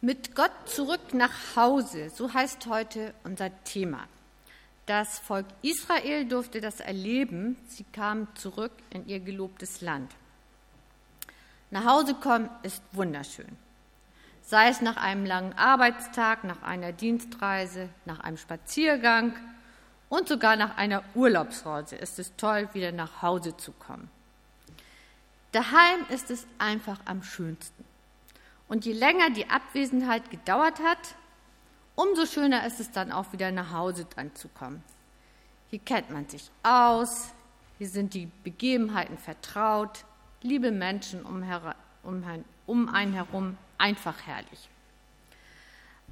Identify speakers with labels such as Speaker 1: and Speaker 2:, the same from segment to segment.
Speaker 1: Mit Gott zurück nach Hause, so heißt heute unser Thema. Das Volk Israel durfte das erleben. Sie kamen zurück in ihr gelobtes Land. Nach Hause kommen ist wunderschön. Sei es nach einem langen Arbeitstag, nach einer Dienstreise, nach einem Spaziergang und sogar nach einer Urlaubsreise ist es toll, wieder nach Hause zu kommen. Daheim ist es einfach am schönsten. Und je länger die Abwesenheit gedauert hat, umso schöner ist es dann auch wieder nach Hause anzukommen. Hier kennt man sich aus, hier sind die Begebenheiten vertraut, liebe Menschen um, um, um einen herum, einfach herrlich.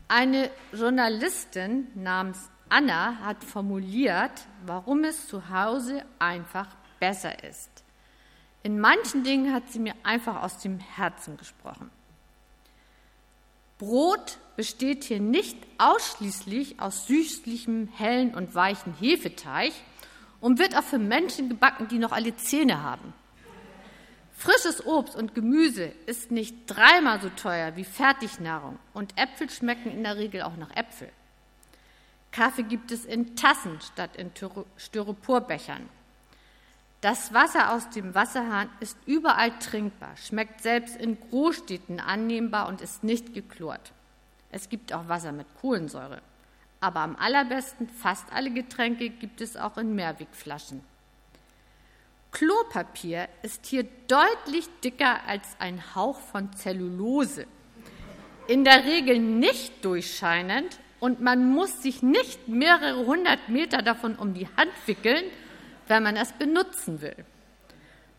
Speaker 1: Eine Journalistin namens Anna hat formuliert, warum es zu Hause einfach besser ist. In manchen Dingen hat sie mir einfach aus dem Herzen gesprochen. Brot besteht hier nicht ausschließlich aus süßlichem, hellen und weichen Hefeteig und wird auch für Menschen gebacken, die noch alle Zähne haben. Frisches Obst und Gemüse ist nicht dreimal so teuer wie Fertignahrung und Äpfel schmecken in der Regel auch nach Äpfel. Kaffee gibt es in Tassen statt in Styroporbechern. Das Wasser aus dem Wasserhahn ist überall trinkbar, schmeckt selbst in Großstädten annehmbar und ist nicht geklort. Es gibt auch Wasser mit Kohlensäure. Aber am allerbesten, fast alle Getränke gibt es auch in Mehrwegflaschen. Klopapier ist hier deutlich dicker als ein Hauch von Zellulose. In der Regel nicht durchscheinend und man muss sich nicht mehrere hundert Meter davon um die Hand wickeln, wenn man es benutzen will.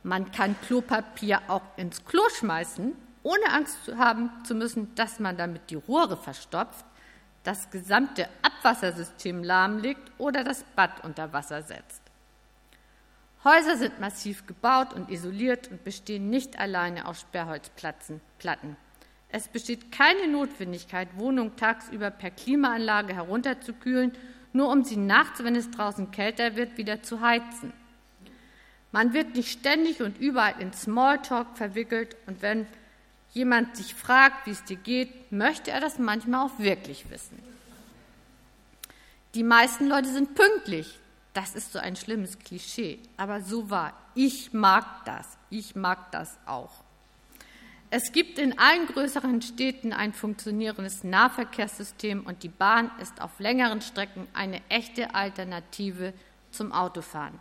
Speaker 1: Man kann Klopapier auch ins Klo schmeißen, ohne Angst zu haben zu müssen, dass man damit die Rohre verstopft, das gesamte Abwassersystem lahmlegt oder das Bad unter Wasser setzt. Häuser sind massiv gebaut und isoliert und bestehen nicht alleine aus Sperrholzplatten. Es besteht keine Notwendigkeit, Wohnungen tagsüber per Klimaanlage herunterzukühlen nur um sie nachts, wenn es draußen kälter wird, wieder zu heizen. Man wird nicht ständig und überall in Smalltalk verwickelt und wenn jemand sich fragt, wie es dir geht, möchte er das manchmal auch wirklich wissen. Die meisten Leute sind pünktlich. Das ist so ein schlimmes Klischee, aber so war. Ich mag das. Ich mag das auch. Es gibt in allen größeren Städten ein funktionierendes Nahverkehrssystem und die Bahn ist auf längeren Strecken eine echte Alternative zum Autofahren.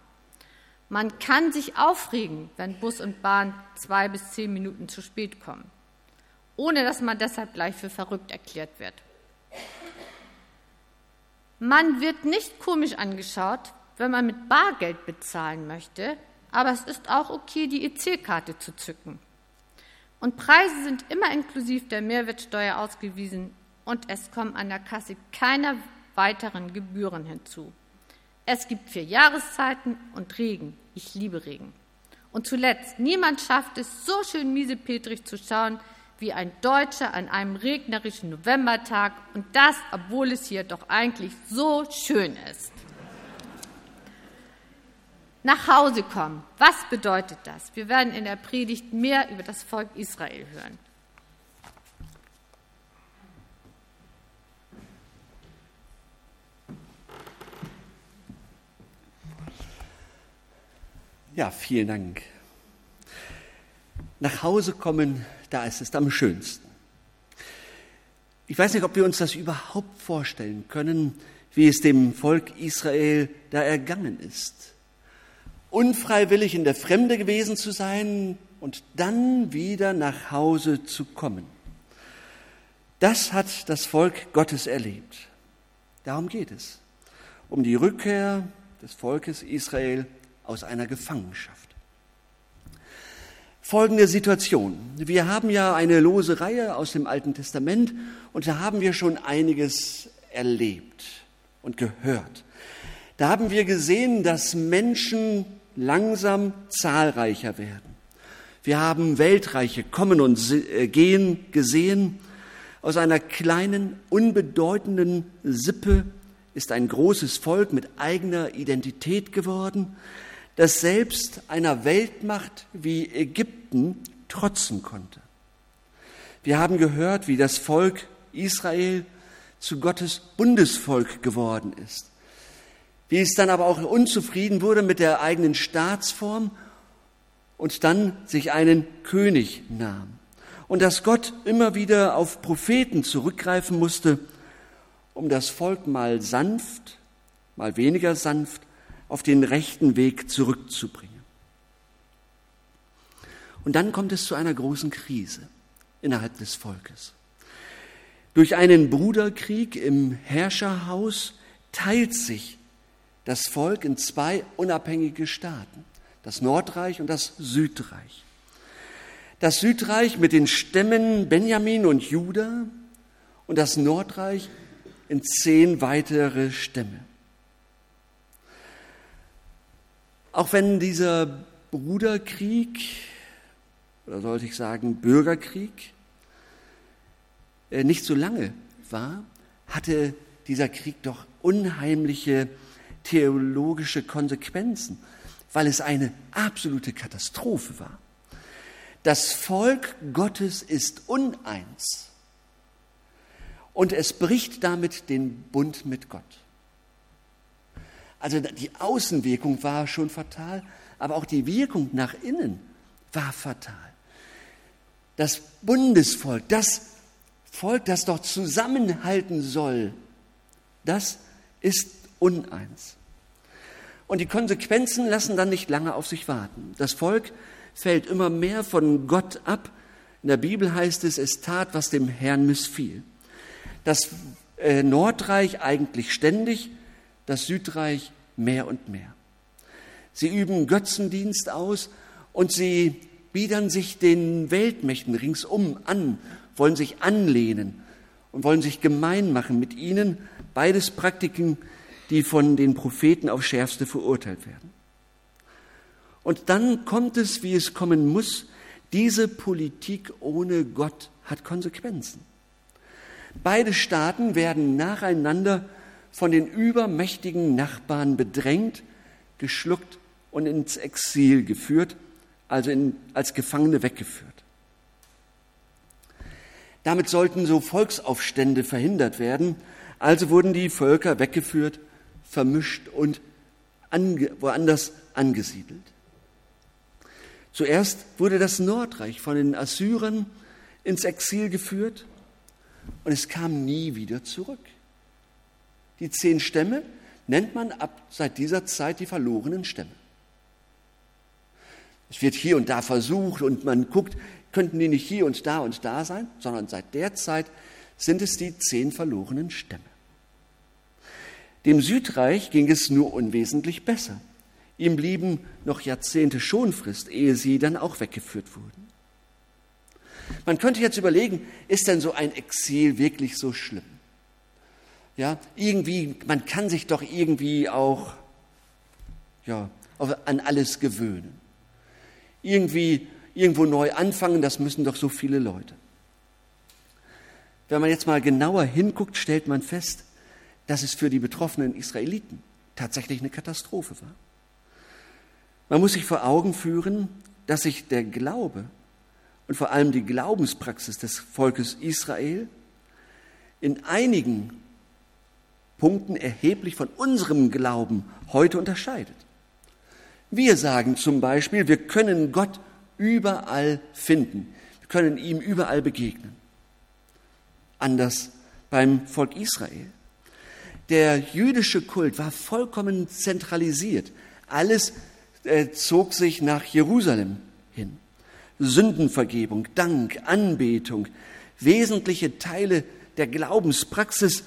Speaker 1: Man kann sich aufregen, wenn Bus und Bahn zwei bis zehn Minuten zu spät kommen, ohne dass man deshalb gleich für verrückt erklärt wird. Man wird nicht komisch angeschaut, wenn man mit Bargeld bezahlen möchte, aber es ist auch okay, die EC-Karte zu zücken. Und Preise sind immer inklusiv der Mehrwertsteuer ausgewiesen und es kommen an der Kasse keine weiteren Gebühren hinzu. Es gibt vier Jahreszeiten und Regen. Ich liebe Regen. Und zuletzt, niemand schafft es, so schön miesepetrig zu schauen wie ein Deutscher an einem regnerischen Novembertag und das, obwohl es hier doch eigentlich so schön ist. Nach Hause kommen. Was bedeutet das? Wir werden in der Predigt mehr über das Volk Israel hören.
Speaker 2: Ja, vielen Dank. Nach Hause kommen, da ist es am schönsten. Ich weiß nicht, ob wir uns das überhaupt vorstellen können, wie es dem Volk Israel da ergangen ist unfreiwillig in der Fremde gewesen zu sein und dann wieder nach Hause zu kommen. Das hat das Volk Gottes erlebt. Darum geht es. Um die Rückkehr des Volkes Israel aus einer Gefangenschaft. Folgende Situation. Wir haben ja eine lose Reihe aus dem Alten Testament und da haben wir schon einiges erlebt und gehört. Da haben wir gesehen, dass Menschen langsam zahlreicher werden. Wir haben Weltreiche kommen und äh, gehen gesehen. Aus einer kleinen, unbedeutenden Sippe ist ein großes Volk mit eigener Identität geworden, das selbst einer Weltmacht wie Ägypten trotzen konnte. Wir haben gehört, wie das Volk Israel zu Gottes Bundesvolk geworden ist. Wie es dann aber auch unzufrieden wurde mit der eigenen Staatsform und dann sich einen König nahm. Und dass Gott immer wieder auf Propheten zurückgreifen musste, um das Volk mal sanft, mal weniger sanft auf den rechten Weg zurückzubringen. Und dann kommt es zu einer großen Krise innerhalb des Volkes. Durch einen Bruderkrieg im Herrscherhaus teilt sich das Volk in zwei unabhängige Staaten, das Nordreich und das Südreich. Das Südreich mit den Stämmen Benjamin und Juda und das Nordreich in zehn weitere Stämme. Auch wenn dieser Bruderkrieg, oder sollte ich sagen Bürgerkrieg, äh, nicht so lange war, hatte dieser Krieg doch unheimliche theologische Konsequenzen, weil es eine absolute Katastrophe war. Das Volk Gottes ist uneins und es bricht damit den Bund mit Gott. Also die Außenwirkung war schon fatal, aber auch die Wirkung nach innen war fatal. Das Bundesvolk, das Volk, das doch zusammenhalten soll, das ist uneins. Und die Konsequenzen lassen dann nicht lange auf sich warten. Das Volk fällt immer mehr von Gott ab. In der Bibel heißt es, es tat, was dem Herrn missfiel. Das äh, Nordreich eigentlich ständig, das Südreich mehr und mehr. Sie üben Götzendienst aus und sie biedern sich den Weltmächten ringsum an, wollen sich anlehnen und wollen sich gemein machen mit ihnen. Beides Praktiken, die von den Propheten auf schärfste verurteilt werden. Und dann kommt es, wie es kommen muss, diese Politik ohne Gott hat Konsequenzen. Beide Staaten werden nacheinander von den übermächtigen Nachbarn bedrängt, geschluckt und ins Exil geführt, also in, als Gefangene weggeführt. Damit sollten so Volksaufstände verhindert werden, also wurden die Völker weggeführt, vermischt und ange, woanders angesiedelt. Zuerst wurde das Nordreich von den Assyrern ins Exil geführt und es kam nie wieder zurück. Die zehn Stämme nennt man ab seit dieser Zeit die verlorenen Stämme. Es wird hier und da versucht und man guckt, könnten die nicht hier und da und da sein, sondern seit der Zeit sind es die zehn verlorenen Stämme. Dem Südreich ging es nur unwesentlich besser. Ihm blieben noch Jahrzehnte Schonfrist, ehe sie dann auch weggeführt wurden. Man könnte jetzt überlegen, ist denn so ein Exil wirklich so schlimm? Ja, irgendwie, man kann sich doch irgendwie auch ja, an alles gewöhnen. Irgendwie irgendwo neu anfangen, das müssen doch so viele Leute. Wenn man jetzt mal genauer hinguckt, stellt man fest, dass es für die betroffenen Israeliten tatsächlich eine Katastrophe war. Man muss sich vor Augen führen, dass sich der Glaube und vor allem die Glaubenspraxis des Volkes Israel in einigen Punkten erheblich von unserem Glauben heute unterscheidet. Wir sagen zum Beispiel, wir können Gott überall finden, wir können ihm überall begegnen. Anders beim Volk Israel. Der jüdische Kult war vollkommen zentralisiert. Alles äh, zog sich nach Jerusalem hin. Sündenvergebung, Dank, Anbetung, wesentliche Teile der Glaubenspraxis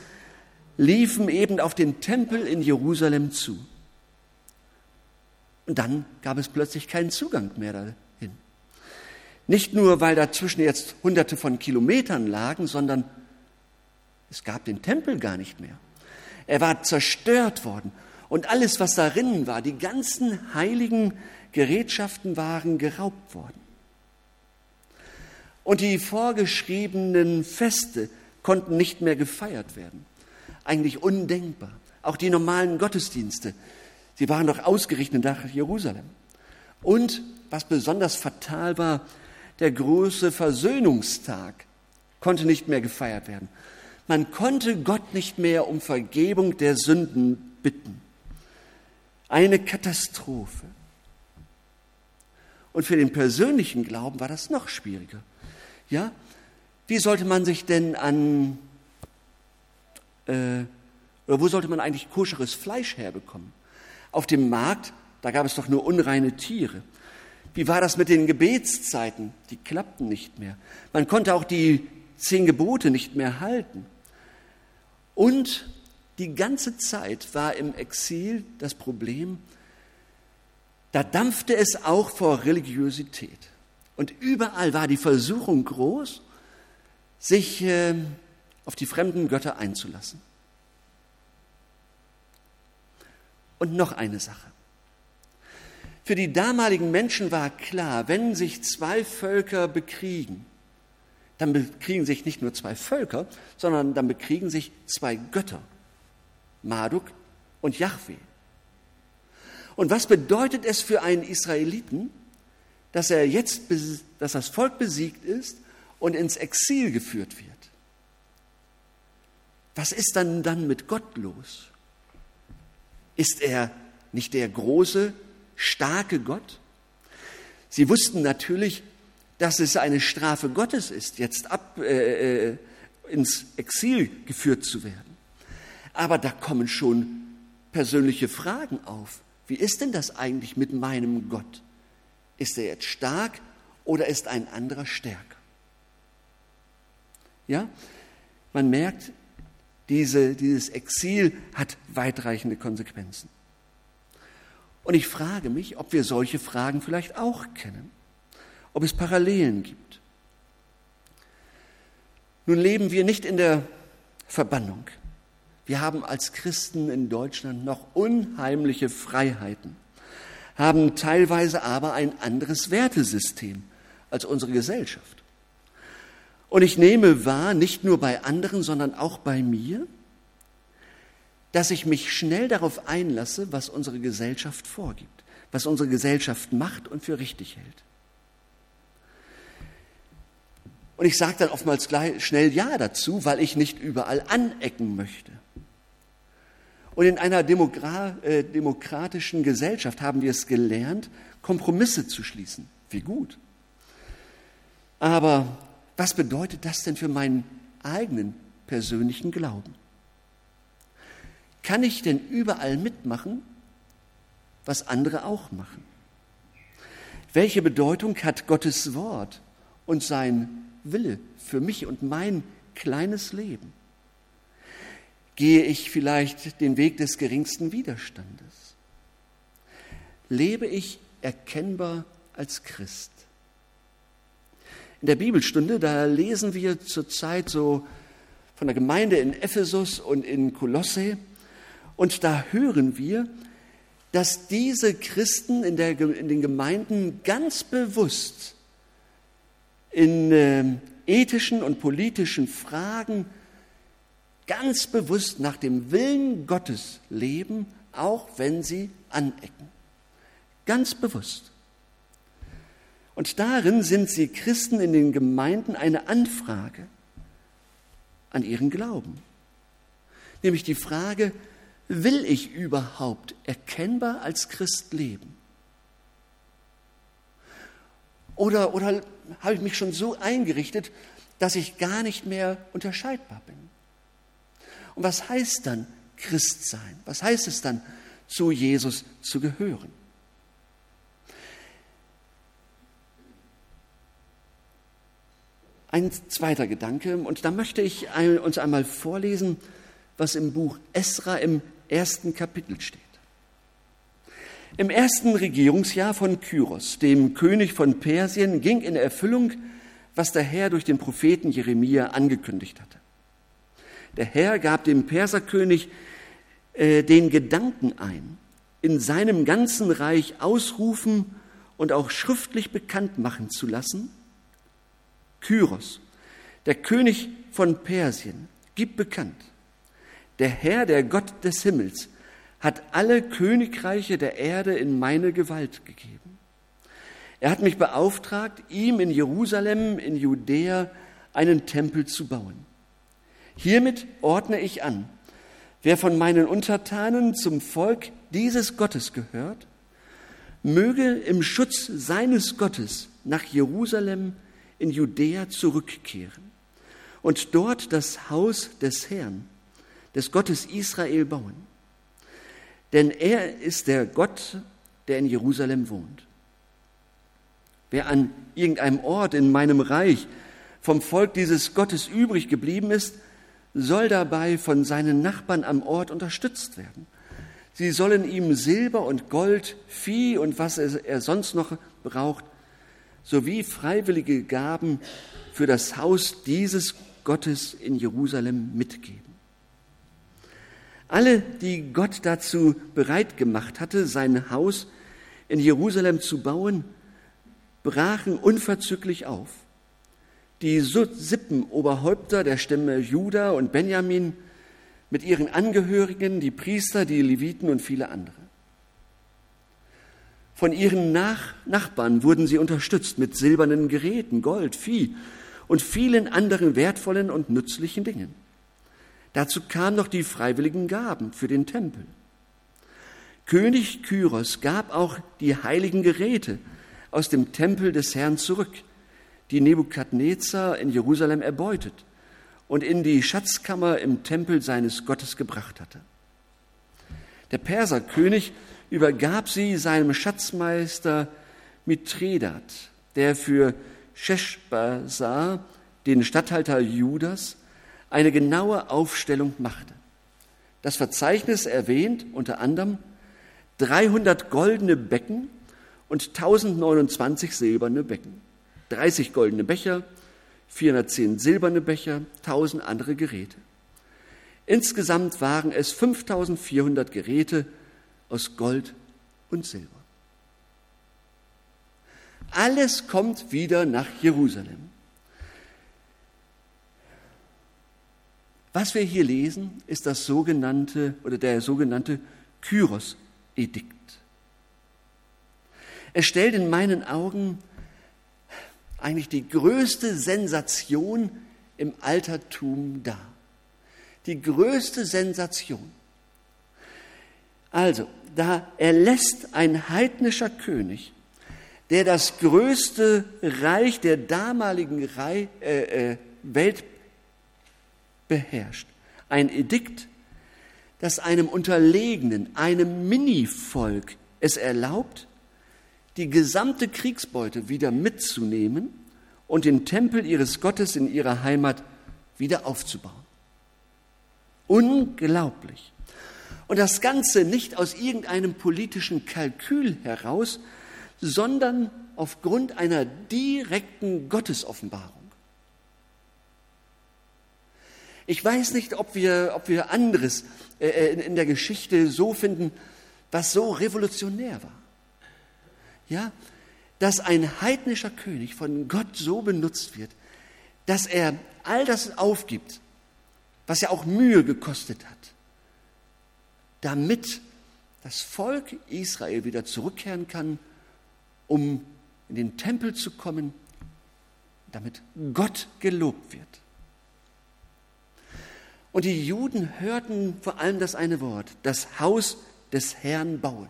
Speaker 2: liefen eben auf den Tempel in Jerusalem zu. Und dann gab es plötzlich keinen Zugang mehr dahin. Nicht nur, weil dazwischen jetzt hunderte von Kilometern lagen, sondern es gab den Tempel gar nicht mehr. Er war zerstört worden und alles, was darin war, die ganzen heiligen Gerätschaften waren geraubt worden. Und die vorgeschriebenen Feste konnten nicht mehr gefeiert werden eigentlich undenkbar. Auch die normalen Gottesdienste, sie waren doch ausgerichtet nach Jerusalem. Und was besonders fatal war, der große Versöhnungstag konnte nicht mehr gefeiert werden. Man konnte Gott nicht mehr um Vergebung der Sünden bitten. Eine Katastrophe. Und für den persönlichen Glauben war das noch schwieriger. Ja? Wie sollte man sich denn an, äh, oder wo sollte man eigentlich koscheres Fleisch herbekommen? Auf dem Markt, da gab es doch nur unreine Tiere. Wie war das mit den Gebetszeiten? Die klappten nicht mehr. Man konnte auch die zehn Gebote nicht mehr halten. Und die ganze Zeit war im Exil das Problem, da dampfte es auch vor Religiosität. Und überall war die Versuchung groß, sich äh, auf die fremden Götter einzulassen. Und noch eine Sache. Für die damaligen Menschen war klar, wenn sich zwei Völker bekriegen, dann bekriegen sich nicht nur zwei Völker, sondern dann bekriegen sich zwei Götter, Marduk und Yahweh. Und was bedeutet es für einen Israeliten, dass er jetzt, dass das Volk besiegt ist und ins Exil geführt wird? Was ist dann dann mit Gott los? Ist er nicht der große, starke Gott? Sie wussten natürlich, dass es eine Strafe Gottes ist, jetzt ab, äh, äh, ins Exil geführt zu werden. Aber da kommen schon persönliche Fragen auf. Wie ist denn das eigentlich mit meinem Gott? Ist er jetzt stark oder ist ein anderer stärker? Ja, man merkt, diese, dieses Exil hat weitreichende Konsequenzen. Und ich frage mich, ob wir solche Fragen vielleicht auch kennen, ob es Parallelen gibt. Nun leben wir nicht in der Verbannung. Wir haben als Christen in Deutschland noch unheimliche Freiheiten, haben teilweise aber ein anderes Wertesystem als unsere Gesellschaft. Und ich nehme wahr, nicht nur bei anderen, sondern auch bei mir, dass ich mich schnell darauf einlasse, was unsere Gesellschaft vorgibt, was unsere Gesellschaft macht und für richtig hält. Und ich sage dann oftmals gleich, schnell Ja dazu, weil ich nicht überall anecken möchte. Und in einer äh, demokratischen Gesellschaft haben wir es gelernt, Kompromisse zu schließen. Wie gut. Aber was bedeutet das denn für meinen eigenen persönlichen Glauben? Kann ich denn überall mitmachen, was andere auch machen? Welche Bedeutung hat Gottes Wort und sein Wille für mich und mein kleines Leben? Gehe ich vielleicht den Weg des geringsten Widerstandes? Lebe ich erkennbar als Christ? In der Bibelstunde, da lesen wir zurzeit so von der Gemeinde in Ephesus und in Kolosse, und da hören wir, dass diese Christen in, der, in den Gemeinden ganz bewusst in äh, ethischen und politischen Fragen ganz bewusst nach dem Willen Gottes leben, auch wenn sie anecken. Ganz bewusst. Und darin sind sie Christen in den Gemeinden eine Anfrage an ihren Glauben. Nämlich die Frage, will ich überhaupt erkennbar als Christ leben? Oder, oder habe ich mich schon so eingerichtet, dass ich gar nicht mehr unterscheidbar bin? Und was heißt dann Christ sein? Was heißt es dann, zu Jesus zu gehören? Ein zweiter Gedanke, und da möchte ich uns einmal vorlesen, was im Buch Esra im ersten Kapitel steht. Im ersten Regierungsjahr von Kyros, dem König von Persien, ging in Erfüllung, was der Herr durch den Propheten Jeremia angekündigt hatte. Der Herr gab dem Perserkönig äh, den Gedanken ein, in seinem ganzen Reich ausrufen und auch schriftlich bekannt machen zu lassen. Kyros, der König von Persien, gibt bekannt, der Herr, der Gott des Himmels, hat alle Königreiche der Erde in meine Gewalt gegeben. Er hat mich beauftragt, ihm in Jerusalem, in Judäa, einen Tempel zu bauen. Hiermit ordne ich an, wer von meinen Untertanen zum Volk dieses Gottes gehört, möge im Schutz seines Gottes nach Jerusalem in Judäa zurückkehren und dort das Haus des Herrn, des Gottes Israel bauen. Denn er ist der Gott, der in Jerusalem wohnt. Wer an irgendeinem Ort in meinem Reich vom Volk dieses Gottes übrig geblieben ist, soll dabei von seinen Nachbarn am Ort unterstützt werden. Sie sollen ihm Silber und Gold, Vieh und was er sonst noch braucht, sowie freiwillige Gaben für das Haus dieses Gottes in Jerusalem mitgeben. Alle, die Gott dazu bereit gemacht hatte, sein Haus in Jerusalem zu bauen, brachen unverzüglich auf. Die Sippenoberhäupter der Stämme Juda und Benjamin mit ihren Angehörigen, die Priester, die Leviten und viele andere. Von ihren Nach Nachbarn wurden sie unterstützt mit silbernen Geräten, Gold, Vieh und vielen anderen wertvollen und nützlichen Dingen. Dazu kamen noch die freiwilligen Gaben für den Tempel. König Kyros gab auch die heiligen Geräte aus dem Tempel des Herrn zurück, die Nebukadnezar in Jerusalem erbeutet und in die Schatzkammer im Tempel seines Gottes gebracht hatte. Der Perserkönig übergab sie seinem Schatzmeister Mithredat, der für Sheshbazzar, den Statthalter Judas, eine genaue Aufstellung machte. Das Verzeichnis erwähnt unter anderem 300 goldene Becken und 1029 silberne Becken, 30 goldene Becher, 410 silberne Becher, 1000 andere Geräte. Insgesamt waren es 5400 Geräte aus Gold und Silber. Alles kommt wieder nach Jerusalem. Was wir hier lesen, ist das sogenannte oder der sogenannte Kyros-Edikt. Es stellt in meinen Augen eigentlich die größte Sensation im Altertum dar. Die größte Sensation. Also, da erlässt ein heidnischer König, der das größte Reich der damaligen äh, äh, Welt beherrscht, ein Edikt, das einem Unterlegenen, einem Minivolk es erlaubt, die gesamte Kriegsbeute wieder mitzunehmen und den Tempel ihres Gottes in ihrer Heimat wieder aufzubauen. Unglaublich. Und das Ganze nicht aus irgendeinem politischen Kalkül heraus, sondern aufgrund einer direkten Gottesoffenbarung. Ich weiß nicht, ob wir, ob wir anderes äh, in der Geschichte so finden, was so revolutionär war. Ja, dass ein heidnischer König von Gott so benutzt wird, dass er all das aufgibt, was er auch Mühe gekostet hat, damit das Volk Israel wieder zurückkehren kann, um in den Tempel zu kommen, damit Gott gelobt wird. Und die Juden hörten vor allem das eine Wort, das Haus des Herrn bauen.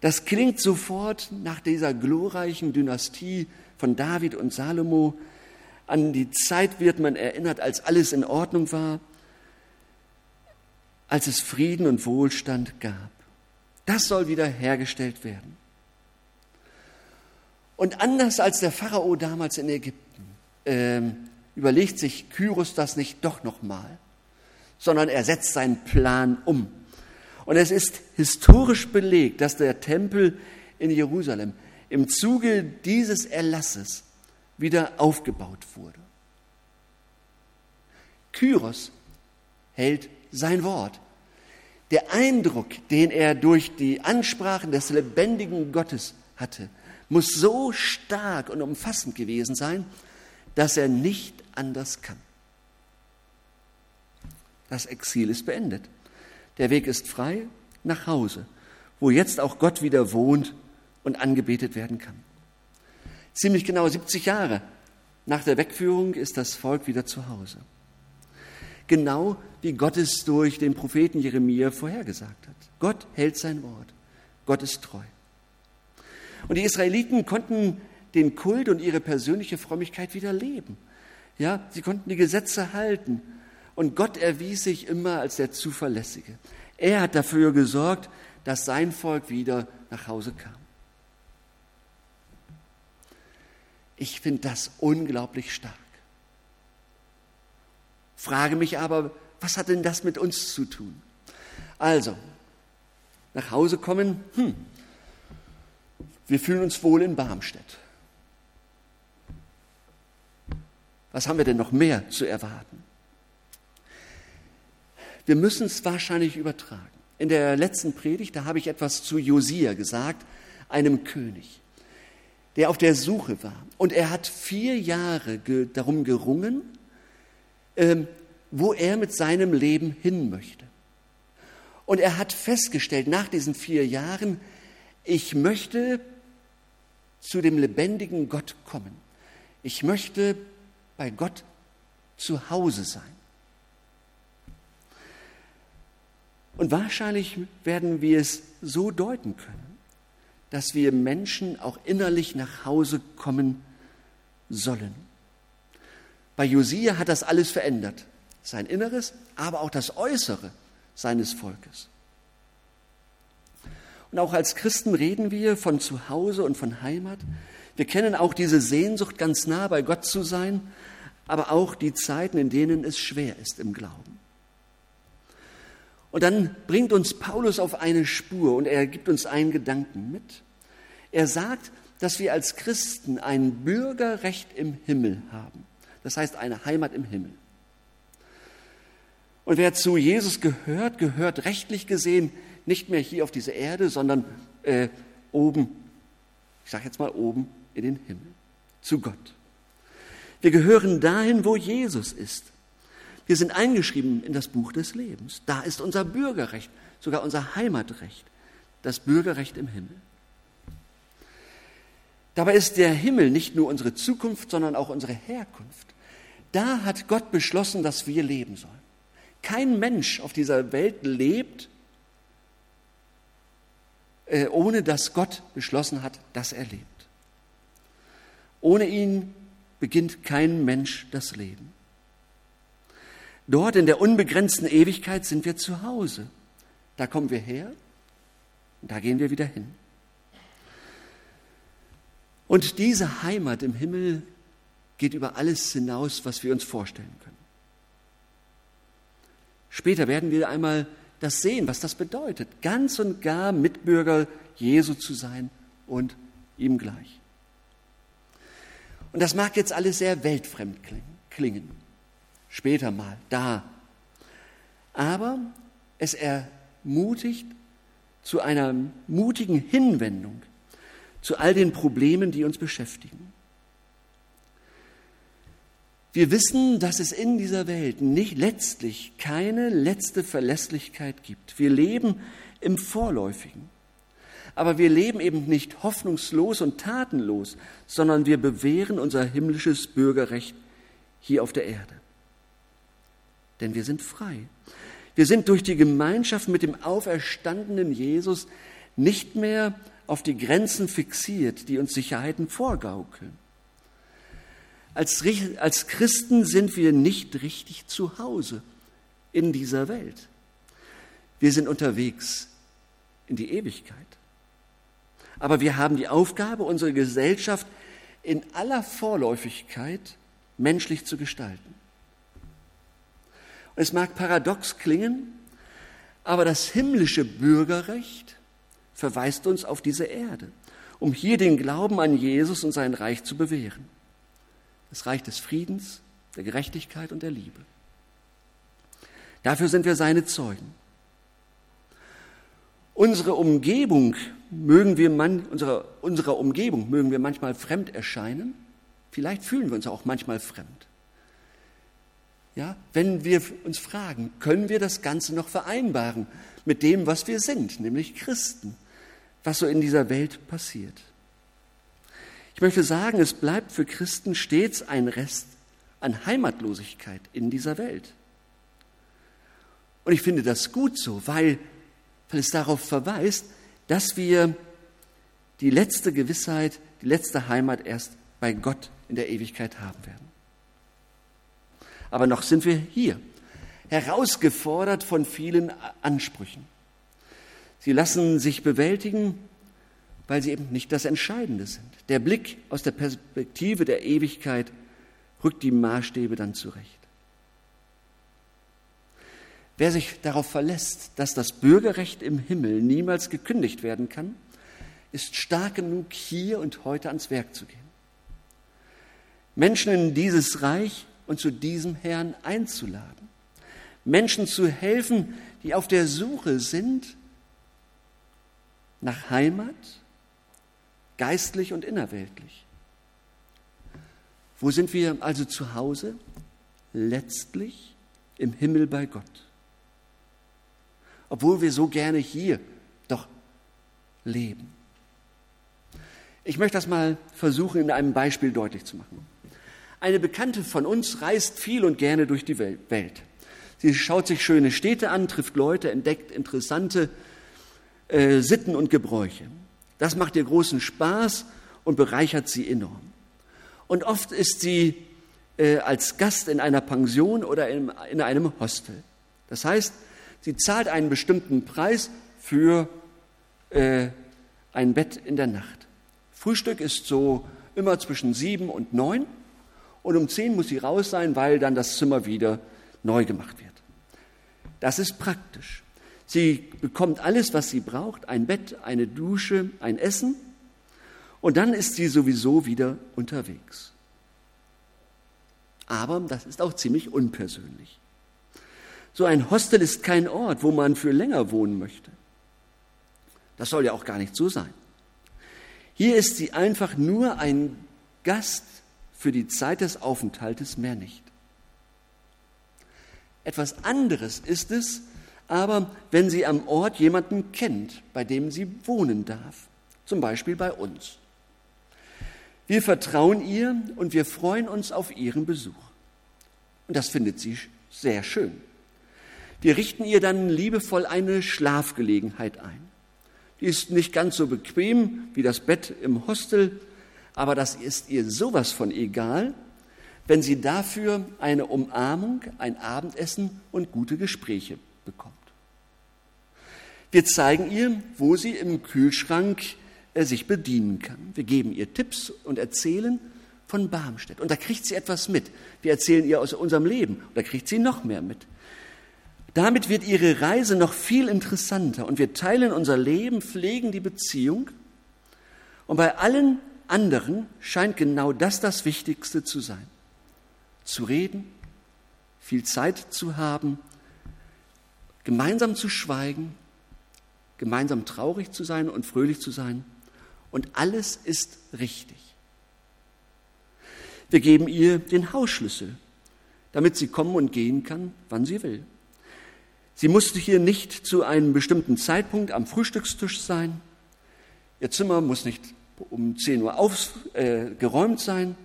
Speaker 2: Das klingt sofort nach dieser glorreichen Dynastie von David und Salomo. An die Zeit wird man erinnert, als alles in Ordnung war, als es Frieden und Wohlstand gab. Das soll wieder hergestellt werden. Und anders als der Pharao damals in Ägypten, äh, überlegt sich Kyros das nicht doch nochmal, sondern er setzt seinen Plan um. Und es ist historisch belegt, dass der Tempel in Jerusalem im Zuge dieses Erlasses wieder aufgebaut wurde. Kyros hält sein Wort. Der Eindruck, den er durch die Ansprachen des lebendigen Gottes hatte, muss so stark und umfassend gewesen sein, dass er nicht anders kann. Das Exil ist beendet. Der Weg ist frei nach Hause, wo jetzt auch Gott wieder wohnt und angebetet werden kann. Ziemlich genau 70 Jahre nach der Wegführung ist das Volk wieder zu Hause. Genau wie Gott es durch den Propheten Jeremia vorhergesagt hat. Gott hält sein Wort. Gott ist treu. Und die Israeliten konnten den Kult und ihre persönliche Frömmigkeit wieder leben. Ja, sie konnten die Gesetze halten. Und Gott erwies sich immer als der Zuverlässige. Er hat dafür gesorgt, dass sein Volk wieder nach Hause kam. Ich finde das unglaublich stark. Frage mich aber, was hat denn das mit uns zu tun? Also, nach Hause kommen, hm, wir fühlen uns wohl in Barmstedt. Was haben wir denn noch mehr zu erwarten? Wir müssen es wahrscheinlich übertragen. In der letzten Predigt, da habe ich etwas zu Josia gesagt, einem König, der auf der Suche war. Und er hat vier Jahre ge darum gerungen, ähm, wo er mit seinem Leben hin möchte. Und er hat festgestellt, nach diesen vier Jahren, ich möchte zu dem lebendigen Gott kommen. Ich möchte bei Gott zu Hause sein. Und wahrscheinlich werden wir es so deuten können, dass wir Menschen auch innerlich nach Hause kommen sollen. Bei Josia hat das alles verändert. Sein Inneres, aber auch das Äußere seines Volkes. Und auch als Christen reden wir von Zuhause und von Heimat. Wir kennen auch diese Sehnsucht, ganz nah bei Gott zu sein, aber auch die Zeiten, in denen es schwer ist im Glauben. Und dann bringt uns Paulus auf eine Spur und er gibt uns einen Gedanken mit. Er sagt, dass wir als Christen ein Bürgerrecht im Himmel haben. Das heißt eine Heimat im Himmel. Und wer zu Jesus gehört, gehört rechtlich gesehen nicht mehr hier auf diese Erde, sondern äh, oben, ich sage jetzt mal oben in den Himmel, zu Gott. Wir gehören dahin, wo Jesus ist. Wir sind eingeschrieben in das Buch des Lebens. Da ist unser Bürgerrecht, sogar unser Heimatrecht, das Bürgerrecht im Himmel. Dabei ist der Himmel nicht nur unsere Zukunft, sondern auch unsere Herkunft. Da hat Gott beschlossen, dass wir leben sollen. Kein Mensch auf dieser Welt lebt, äh, ohne dass Gott beschlossen hat, dass er lebt. Ohne ihn beginnt kein Mensch das Leben. Dort in der unbegrenzten Ewigkeit sind wir zu Hause. Da kommen wir her und da gehen wir wieder hin. Und diese Heimat im Himmel geht über alles hinaus, was wir uns vorstellen können. Später werden wir einmal das sehen, was das bedeutet, ganz und gar Mitbürger Jesu zu sein und ihm gleich. Und das mag jetzt alles sehr weltfremd klingen, später mal, da. Aber es ermutigt zu einer mutigen Hinwendung zu all den Problemen, die uns beschäftigen. Wir wissen, dass es in dieser Welt nicht letztlich keine letzte Verlässlichkeit gibt. Wir leben im Vorläufigen. Aber wir leben eben nicht hoffnungslos und tatenlos, sondern wir bewähren unser himmlisches Bürgerrecht hier auf der Erde. Denn wir sind frei. Wir sind durch die Gemeinschaft mit dem auferstandenen Jesus nicht mehr auf die Grenzen fixiert, die uns Sicherheiten vorgaukeln. Als, als Christen sind wir nicht richtig zu Hause in dieser Welt. Wir sind unterwegs in die Ewigkeit. Aber wir haben die Aufgabe, unsere Gesellschaft in aller Vorläufigkeit menschlich zu gestalten. Und es mag paradox klingen, aber das himmlische Bürgerrecht verweist uns auf diese Erde, um hier den Glauben an Jesus und sein Reich zu bewähren das Reich des Friedens, der Gerechtigkeit und der Liebe. Dafür sind wir seine Zeugen. Unsere Umgebung mögen wir man, unserer, unserer Umgebung mögen wir manchmal fremd erscheinen. Vielleicht fühlen wir uns auch manchmal fremd. Ja, wenn wir uns fragen, können wir das Ganze noch vereinbaren mit dem, was wir sind, nämlich Christen, was so in dieser Welt passiert? Ich möchte sagen, es bleibt für Christen stets ein Rest an Heimatlosigkeit in dieser Welt. Und ich finde das gut so, weil, weil es darauf verweist, dass wir die letzte Gewissheit, die letzte Heimat erst bei Gott in der Ewigkeit haben werden. Aber noch sind wir hier, herausgefordert von vielen Ansprüchen. Sie lassen sich bewältigen, weil sie eben nicht das Entscheidende sind. Der Blick aus der Perspektive der Ewigkeit rückt die Maßstäbe dann zurecht. Wer sich darauf verlässt, dass das Bürgerrecht im Himmel niemals gekündigt werden kann, ist stark genug, hier und heute ans Werk zu gehen. Menschen in dieses Reich und zu diesem Herrn einzuladen. Menschen zu helfen, die auf der Suche sind nach Heimat, geistlich und innerweltlich. Wo sind wir also zu Hause? Letztlich im Himmel bei Gott. Obwohl wir so gerne hier doch leben. Ich möchte das mal versuchen, in einem Beispiel deutlich zu machen. Eine Bekannte von uns reist viel und gerne durch die Welt. Sie schaut sich schöne Städte an, trifft Leute, entdeckt interessante äh, Sitten und Gebräuche. Das macht ihr großen Spaß und bereichert sie enorm. Und oft ist sie äh, als Gast in einer Pension oder in, in einem Hostel. Das heißt, sie zahlt einen bestimmten Preis für äh, ein Bett in der Nacht. Frühstück ist so immer zwischen sieben und neun und um zehn muss sie raus sein, weil dann das Zimmer wieder neu gemacht wird. Das ist praktisch. Sie bekommt alles, was sie braucht, ein Bett, eine Dusche, ein Essen und dann ist sie sowieso wieder unterwegs. Aber das ist auch ziemlich unpersönlich. So ein Hostel ist kein Ort, wo man für länger wohnen möchte. Das soll ja auch gar nicht so sein. Hier ist sie einfach nur ein Gast für die Zeit des Aufenthaltes, mehr nicht. Etwas anderes ist es, aber wenn sie am Ort jemanden kennt, bei dem sie wohnen darf, zum Beispiel bei uns. Wir vertrauen ihr und wir freuen uns auf ihren Besuch. Und das findet sie sehr schön. Wir richten ihr dann liebevoll eine Schlafgelegenheit ein. Die ist nicht ganz so bequem wie das Bett im Hostel, aber das ist ihr sowas von egal, wenn sie dafür eine Umarmung, ein Abendessen und gute Gespräche bekommt. Wir zeigen ihr, wo sie im Kühlschrank äh, sich bedienen kann. Wir geben ihr Tipps und erzählen von Barmstedt. Und da kriegt sie etwas mit. Wir erzählen ihr aus unserem Leben. Und da kriegt sie noch mehr mit. Damit wird ihre Reise noch viel interessanter und wir teilen unser Leben, pflegen die Beziehung. Und bei allen anderen scheint genau das das Wichtigste zu sein. Zu reden, viel Zeit zu haben, gemeinsam zu schweigen, gemeinsam traurig zu sein und fröhlich zu sein. Und alles ist richtig. Wir geben ihr den Hausschlüssel, damit sie kommen und gehen kann, wann sie will. Sie musste hier nicht zu einem bestimmten Zeitpunkt am Frühstückstisch sein. Ihr Zimmer muss nicht um 10 Uhr aufgeräumt äh, sein.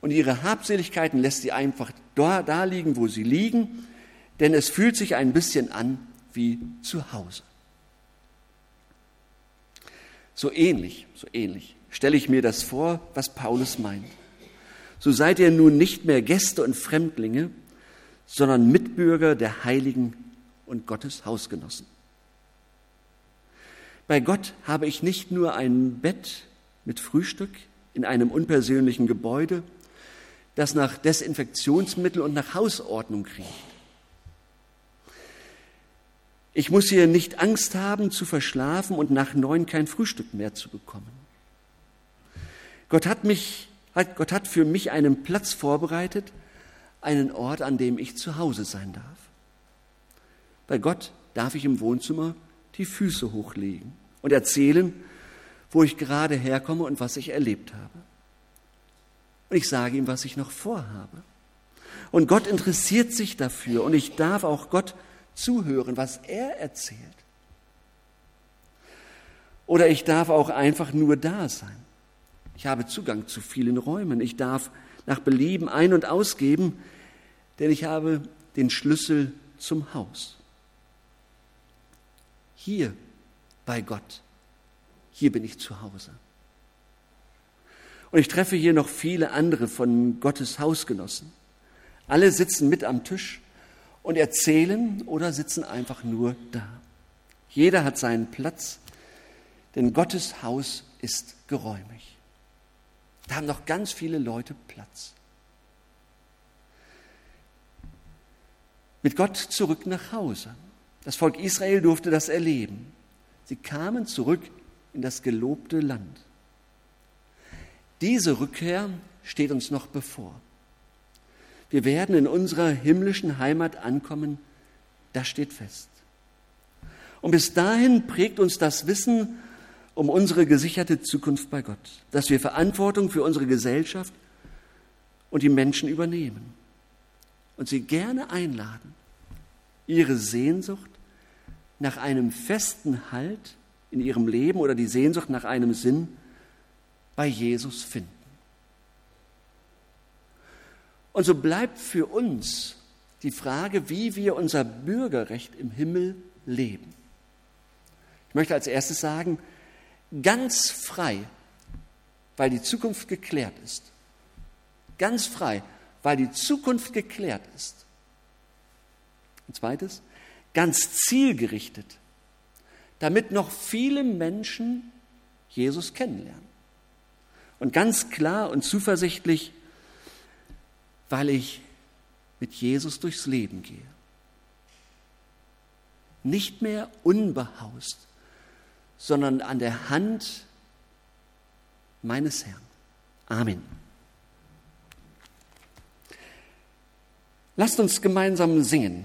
Speaker 2: Und ihre Habseligkeiten lässt sie einfach da, da liegen, wo sie liegen, denn es fühlt sich ein bisschen an wie zu Hause. So ähnlich, so ähnlich stelle ich mir das vor, was Paulus meint. So seid ihr nun nicht mehr Gäste und Fremdlinge, sondern Mitbürger der Heiligen und Gottes Hausgenossen. Bei Gott habe ich nicht nur ein Bett mit Frühstück in einem unpersönlichen Gebäude, das nach Desinfektionsmittel und nach Hausordnung riecht. Ich muss hier nicht Angst haben zu verschlafen und nach neun kein Frühstück mehr zu bekommen. Gott hat mich, Gott hat für mich einen Platz vorbereitet, einen Ort, an dem ich zu Hause sein darf. Bei Gott darf ich im Wohnzimmer die Füße hochlegen und erzählen, wo ich gerade herkomme und was ich erlebt habe. Und ich sage ihm, was ich noch vorhabe. Und Gott interessiert sich dafür und ich darf auch Gott zuhören, was er erzählt. Oder ich darf auch einfach nur da sein. Ich habe Zugang zu vielen Räumen. Ich darf nach Belieben ein- und ausgeben, denn ich habe den Schlüssel zum Haus. Hier bei Gott. Hier bin ich zu Hause. Und ich treffe hier noch viele andere von Gottes Hausgenossen. Alle sitzen mit am Tisch und erzählen oder sitzen einfach nur da. Jeder hat seinen Platz, denn Gottes Haus ist geräumig. Da haben noch ganz viele Leute Platz. Mit Gott zurück nach Hause. Das Volk Israel durfte das erleben. Sie kamen zurück in das gelobte Land. Diese Rückkehr steht uns noch bevor. Wir werden in unserer himmlischen Heimat ankommen, das steht fest. Und bis dahin prägt uns das Wissen um unsere gesicherte Zukunft bei Gott, dass wir Verantwortung für unsere Gesellschaft und die Menschen übernehmen und sie gerne einladen, ihre Sehnsucht nach einem festen Halt in ihrem Leben oder die Sehnsucht nach einem Sinn bei Jesus finden. Und so bleibt für uns die Frage, wie wir unser Bürgerrecht im Himmel leben. Ich möchte als erstes sagen, ganz frei, weil die Zukunft geklärt ist. Ganz frei, weil die Zukunft geklärt ist. Und zweites, ganz zielgerichtet, damit noch viele Menschen Jesus kennenlernen. Und ganz klar und zuversichtlich, weil ich mit Jesus durchs Leben gehe. Nicht mehr unbehaust, sondern an der Hand meines Herrn. Amen. Lasst uns gemeinsam singen.